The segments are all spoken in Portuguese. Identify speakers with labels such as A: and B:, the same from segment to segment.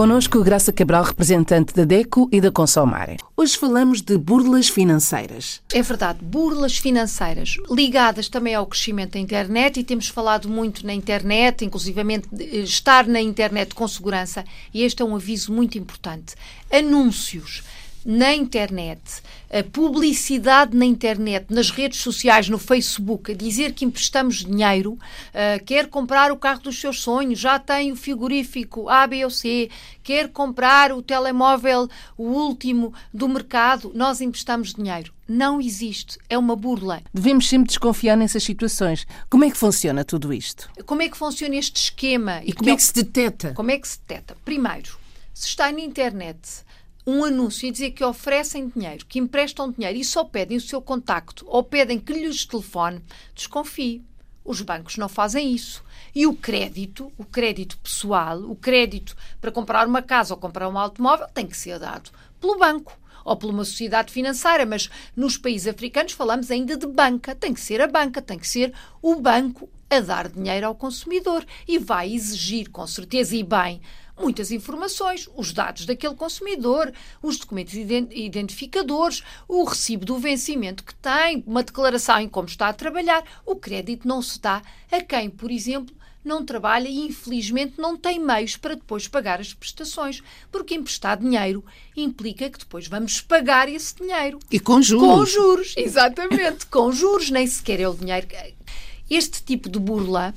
A: Connosco Graça Cabral, representante da DECO e da Consomare. Hoje falamos de burlas financeiras.
B: É verdade, burlas financeiras ligadas também ao crescimento da internet e temos falado muito na internet, inclusivamente estar na internet com segurança e este é um aviso muito importante. Anúncios na internet, a publicidade na internet, nas redes sociais, no Facebook, a dizer que emprestamos dinheiro, uh, quer comprar o carro dos seus sonhos, já tem o frigorífico A, B ou C, quer comprar o telemóvel, o último do mercado, nós emprestamos dinheiro. Não existe, é uma burla.
A: Devemos sempre desconfiar nessas situações. Como é que funciona tudo isto?
B: Como é que funciona este esquema?
A: E como é que se deteta?
B: Como é que se deteta? Primeiro, se está na internet um anúncio e dizer que oferecem dinheiro, que emprestam dinheiro e só pedem o seu contacto ou pedem que lhes telefone, desconfie. Os bancos não fazem isso. E o crédito, o crédito pessoal, o crédito para comprar uma casa ou comprar um automóvel tem que ser dado pelo banco ou por uma sociedade financeira, mas nos países africanos falamos ainda de banca. Tem que ser a banca, tem que ser o banco a dar dinheiro ao consumidor e vai exigir, com certeza e bem, muitas informações, os dados daquele consumidor, os documentos identificadores, o recibo do vencimento que tem, uma declaração em como está a trabalhar. O crédito não se dá a quem, por exemplo, não trabalha e infelizmente não tem meios para depois pagar as prestações, porque emprestar dinheiro implica que depois vamos pagar esse dinheiro.
A: E com juros.
B: Com juros, exatamente, com juros, nem sequer é o dinheiro. Este tipo de burla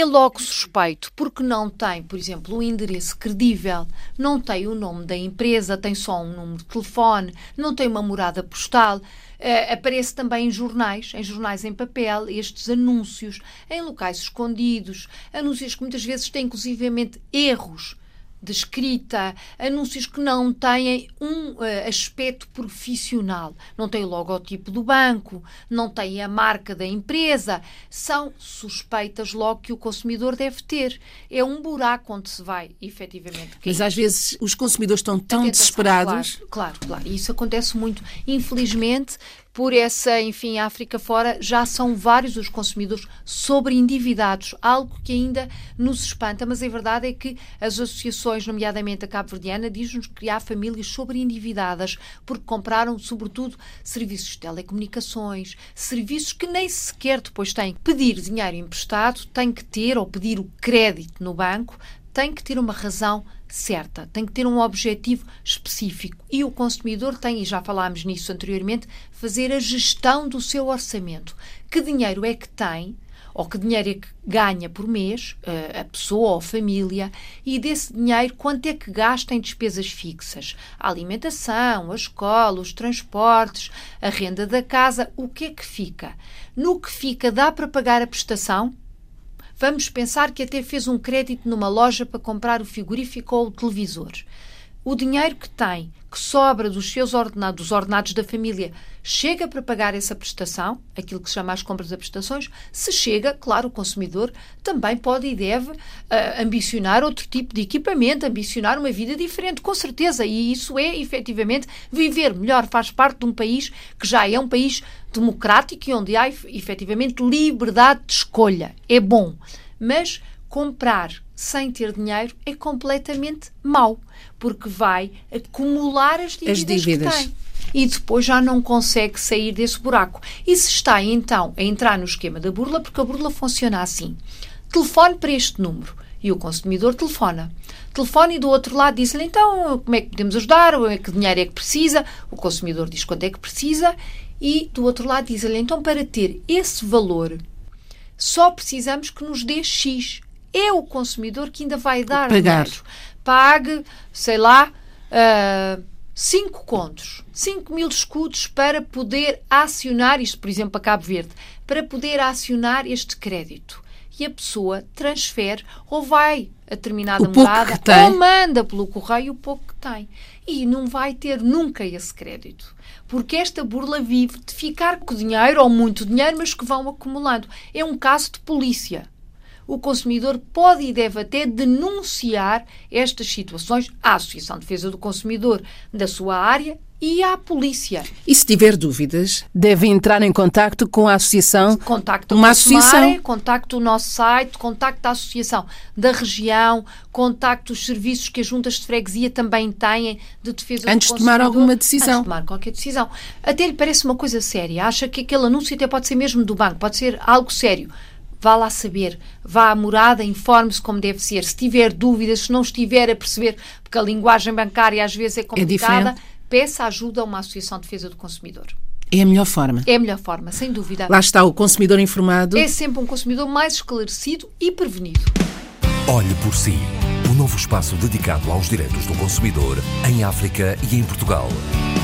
B: é logo suspeito porque não tem, por exemplo, um endereço credível, não tem o nome da empresa, tem só um número de telefone, não tem uma morada postal. Uh, aparece também em jornais, em jornais em papel, estes anúncios, em locais escondidos, anúncios que muitas vezes têm inclusivamente erros de escrita, anúncios que não têm um uh, aspecto profissional. Não tem o logotipo do banco, não tem a marca da empresa. São suspeitas logo que o consumidor deve ter. É um buraco onde se vai, efetivamente.
A: Cair. Mas às vezes os consumidores estão tão desesperados.
B: Claro, claro, claro. Isso acontece muito. Infelizmente, por essa, enfim, África fora, já são vários os consumidores sobreendividados, algo que ainda nos espanta, mas a verdade é que as associações, nomeadamente a cabo-verdiana, diz-nos que há famílias sobreendividadas porque compraram, sobretudo, serviços de telecomunicações, serviços que nem sequer depois têm que pedir dinheiro emprestado, têm que ter ou pedir o crédito no banco, tem que ter uma razão certa, tem que ter um objetivo específico. E o consumidor tem, e já falámos nisso anteriormente, fazer a gestão do seu orçamento. Que dinheiro é que tem, ou que dinheiro é que ganha por mês, eh, a pessoa ou a família, e desse dinheiro quanto é que gasta em despesas fixas? A alimentação, a escola, os transportes, a renda da casa, o que é que fica? No que fica, dá para pagar a prestação? Vamos pensar que até fez um crédito numa loja para comprar o frigorífico ou o televisor. O dinheiro que tem, que sobra dos seus ordenados, dos ordenados da família, chega para pagar essa prestação, aquilo que se chama as compras das prestações? Se chega, claro, o consumidor também pode e deve uh, ambicionar outro tipo de equipamento, ambicionar uma vida diferente, com certeza. E isso é, efetivamente, viver melhor. Faz parte de um país que já é um país democrático e onde há, efetivamente, liberdade de escolha. É bom. Mas comprar sem ter dinheiro é completamente mau, porque vai acumular as dívidas, as dívidas. que tem. E depois já não consegue sair desse buraco. E se está então a entrar no esquema da burla, porque a burla funciona assim: telefone para este número e o consumidor telefona. Telefone e do outro lado diz-lhe então como é que podemos ajudar, que dinheiro é que precisa, o consumidor diz quanto é que precisa e do outro lado diz-lhe então para ter esse valor só precisamos que nos dê X é o consumidor que ainda vai dar
A: Pagar.
B: dinheiro. Pague, sei lá, uh, cinco contos, 5 mil escudos para poder acionar isto, por exemplo, a Cabo Verde, para poder acionar este crédito. E a pessoa transfere ou vai a determinada morada ou manda pelo correio o pouco que tem. E não vai ter nunca esse crédito. Porque esta burla vive de ficar com dinheiro ou muito dinheiro, mas que vão acumulando. É um caso de polícia o consumidor pode e deve até denunciar estas situações à Associação de Defesa do Consumidor da sua área e à polícia.
A: E se tiver dúvidas, deve entrar em contacto com a associação.
B: Contacto
A: uma associação.
B: Contacto o nosso site, contacto a associação da região, contacto os serviços que as juntas de freguesia também têm de defesa
A: Antes
B: do
A: de tomar alguma decisão.
B: Antes de tomar qualquer decisão. Até lhe parece uma coisa séria. Acha que aquele anúncio até pode ser mesmo do banco, pode ser algo sério vá lá saber, vá à morada, informe-se como deve ser. Se tiver dúvidas, se não estiver a perceber, porque a linguagem bancária às vezes é complicada, é peça ajuda a uma associação de defesa do consumidor.
A: É a melhor forma.
B: É a melhor forma, sem dúvida.
A: Lá está o consumidor informado.
B: É sempre um consumidor mais esclarecido e prevenido.
C: Olhe por si. O novo espaço dedicado aos direitos do consumidor em África e em Portugal.